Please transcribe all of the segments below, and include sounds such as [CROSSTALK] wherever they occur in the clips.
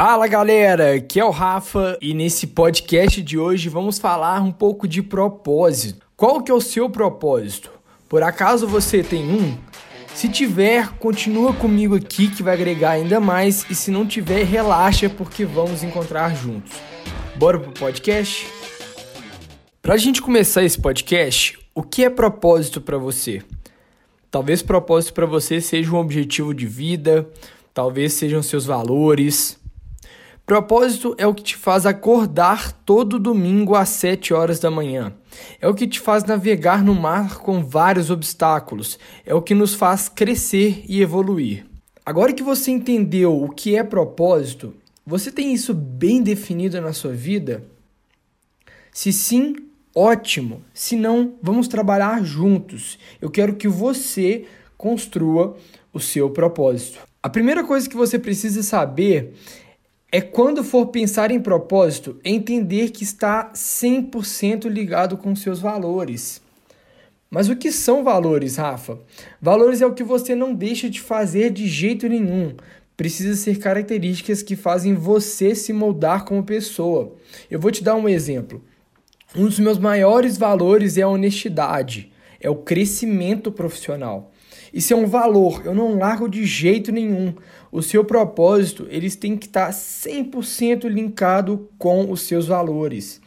Fala galera, aqui é o Rafa e nesse podcast de hoje vamos falar um pouco de propósito. Qual que é o seu propósito? Por acaso você tem um? Se tiver, continua comigo aqui que vai agregar ainda mais e se não tiver, relaxa porque vamos encontrar juntos. Bora pro podcast? Pra gente começar esse podcast, o que é propósito para você? Talvez propósito para você seja um objetivo de vida, talvez sejam seus valores, Propósito é o que te faz acordar todo domingo às 7 horas da manhã. É o que te faz navegar no mar com vários obstáculos. É o que nos faz crescer e evoluir. Agora que você entendeu o que é propósito, você tem isso bem definido na sua vida? Se sim, ótimo. Se não, vamos trabalhar juntos. Eu quero que você construa o seu propósito. A primeira coisa que você precisa saber é quando for pensar em propósito, entender que está 100% ligado com seus valores. Mas o que são valores, Rafa? Valores é o que você não deixa de fazer de jeito nenhum. Precisa ser características que fazem você se moldar como pessoa. Eu vou te dar um exemplo. Um dos meus maiores valores é a honestidade, é o crescimento profissional. Isso é um valor, eu não largo de jeito nenhum. O seu propósito, eles têm que estar 100% linkado com os seus valores.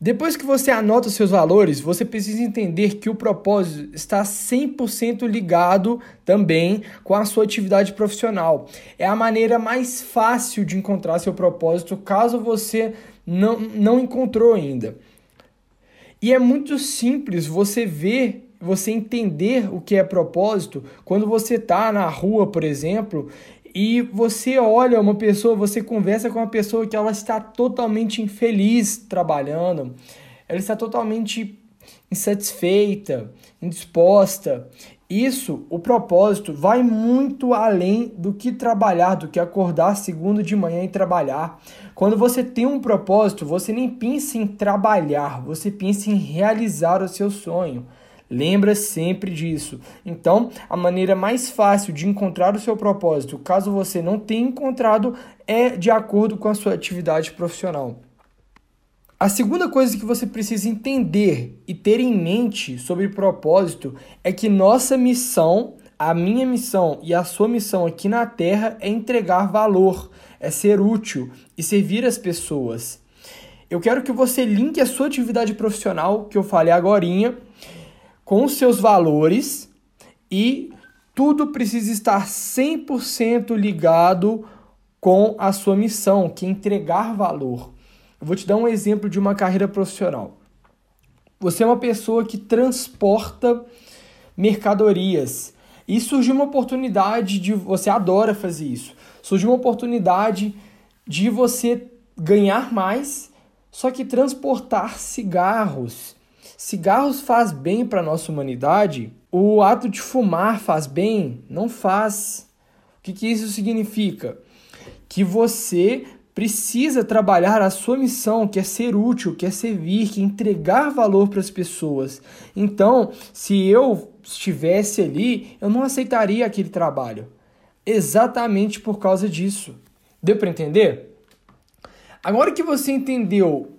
Depois que você anota os seus valores, você precisa entender que o propósito está 100% ligado também com a sua atividade profissional. É a maneira mais fácil de encontrar seu propósito caso você não, não encontrou ainda. E é muito simples você ver você entender o que é propósito quando você está na rua, por exemplo, e você olha uma pessoa, você conversa com uma pessoa que ela está totalmente infeliz trabalhando, ela está totalmente insatisfeita, indisposta. Isso, o propósito, vai muito além do que trabalhar, do que acordar segundo de manhã e trabalhar. Quando você tem um propósito, você nem pensa em trabalhar, você pensa em realizar o seu sonho. Lembra sempre disso. Então, a maneira mais fácil de encontrar o seu propósito, caso você não tenha encontrado, é de acordo com a sua atividade profissional. A segunda coisa que você precisa entender e ter em mente sobre propósito é que nossa missão, a minha missão e a sua missão aqui na Terra é entregar valor, é ser útil e servir as pessoas. Eu quero que você linke a sua atividade profissional, que eu falei agora, com seus valores e tudo precisa estar 100% ligado com a sua missão, que é entregar valor. Eu vou te dar um exemplo de uma carreira profissional. Você é uma pessoa que transporta mercadorias e surgiu uma oportunidade de você adora fazer isso. Surgiu uma oportunidade de você ganhar mais, só que transportar cigarros Cigarros faz bem para nossa humanidade? O ato de fumar faz bem? Não faz. O que, que isso significa? Que você precisa trabalhar a sua missão, que é ser útil, que é servir, que é entregar valor para as pessoas. Então, se eu estivesse ali, eu não aceitaria aquele trabalho. Exatamente por causa disso. Deu para entender? Agora que você entendeu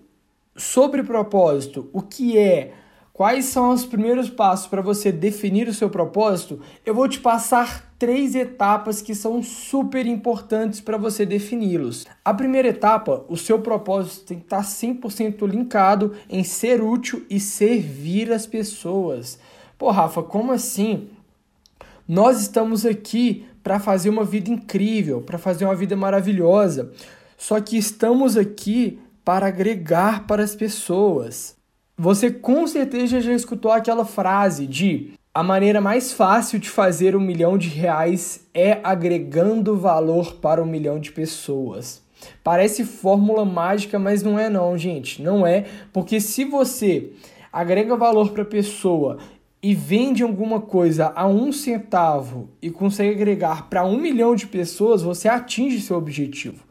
sobre propósito, o que é, quais são os primeiros passos para você definir o seu propósito, eu vou te passar três etapas que são super importantes para você defini-los. A primeira etapa, o seu propósito tem que estar 100% linkado em ser útil e servir as pessoas. Pô, Rafa, como assim? Nós estamos aqui para fazer uma vida incrível, para fazer uma vida maravilhosa. Só que estamos aqui para agregar para as pessoas. Você com certeza já escutou aquela frase de a maneira mais fácil de fazer um milhão de reais é agregando valor para um milhão de pessoas. Parece fórmula mágica, mas não é não, gente. Não é, porque se você agrega valor para a pessoa e vende alguma coisa a um centavo e consegue agregar para um milhão de pessoas, você atinge seu objetivo.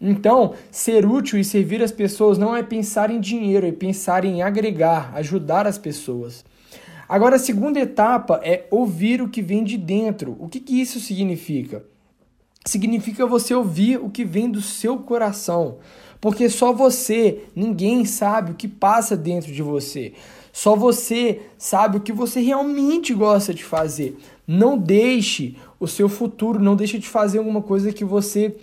Então, ser útil e servir as pessoas não é pensar em dinheiro, é pensar em agregar, ajudar as pessoas. Agora, a segunda etapa é ouvir o que vem de dentro. O que, que isso significa? significa você ouvir o que vem do seu coração. Porque só você, ninguém sabe o que passa dentro de você. Só você sabe o que você realmente gosta de fazer. Não deixe o seu futuro, não deixe de fazer alguma coisa que você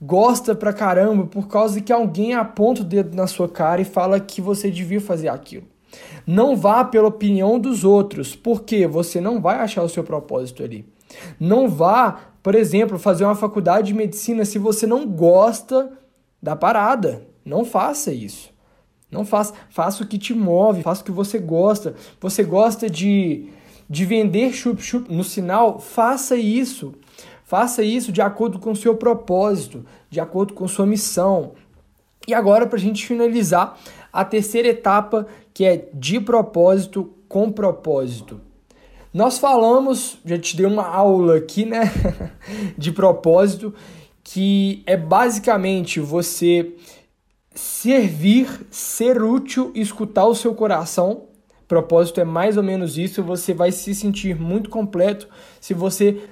gosta pra caramba por causa que alguém aponta o dedo na sua cara e fala que você devia fazer aquilo. Não vá pela opinião dos outros, porque você não vai achar o seu propósito ali. Não vá, por exemplo, fazer uma faculdade de medicina se você não gosta da parada. Não faça isso. Não faça, faça o que te move, faça o que você gosta. Você gosta de, de vender chup-chup no sinal? Faça isso. Faça isso de acordo com o seu propósito, de acordo com sua missão. E agora, para a gente finalizar, a terceira etapa, que é de propósito com propósito. Nós falamos, já te dei uma aula aqui, né, [LAUGHS] de propósito, que é basicamente você servir, ser útil, escutar o seu coração. Propósito é mais ou menos isso, você vai se sentir muito completo se você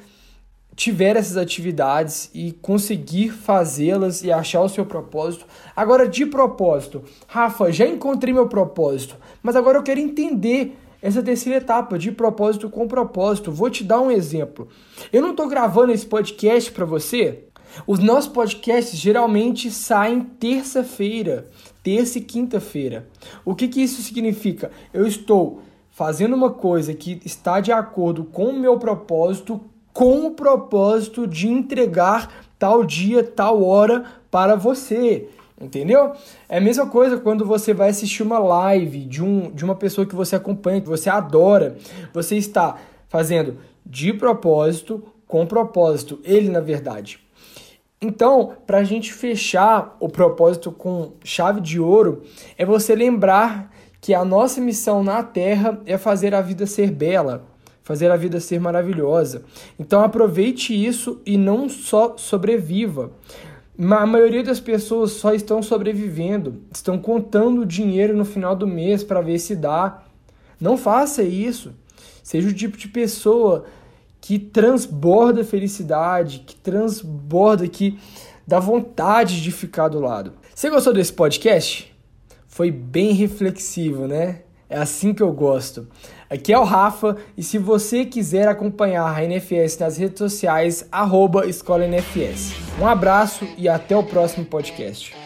tiver essas atividades e conseguir fazê-las e achar o seu propósito. Agora, de propósito, Rafa, já encontrei meu propósito, mas agora eu quero entender essa terceira etapa de propósito com propósito. Vou te dar um exemplo. Eu não estou gravando esse podcast para você. Os nossos podcasts geralmente saem terça-feira, terça e quinta-feira. O que, que isso significa? Eu estou fazendo uma coisa que está de acordo com o meu propósito, com o propósito de entregar tal dia, tal hora para você. Entendeu? É a mesma coisa quando você vai assistir uma live de, um, de uma pessoa que você acompanha, que você adora. Você está fazendo de propósito, com propósito. Ele, na verdade. Então, para a gente fechar o propósito com chave de ouro, é você lembrar que a nossa missão na Terra é fazer a vida ser bela fazer a vida ser maravilhosa. Então aproveite isso e não só sobreviva. A maioria das pessoas só estão sobrevivendo, estão contando o dinheiro no final do mês para ver se dá. Não faça isso. Seja o tipo de pessoa que transborda felicidade, que transborda, que dá vontade de ficar do lado. Você gostou desse podcast? Foi bem reflexivo, né? É assim que eu gosto. Aqui é o Rafa e se você quiser acompanhar a NFS nas redes sociais, arroba Escola NFS. Um abraço e até o próximo podcast.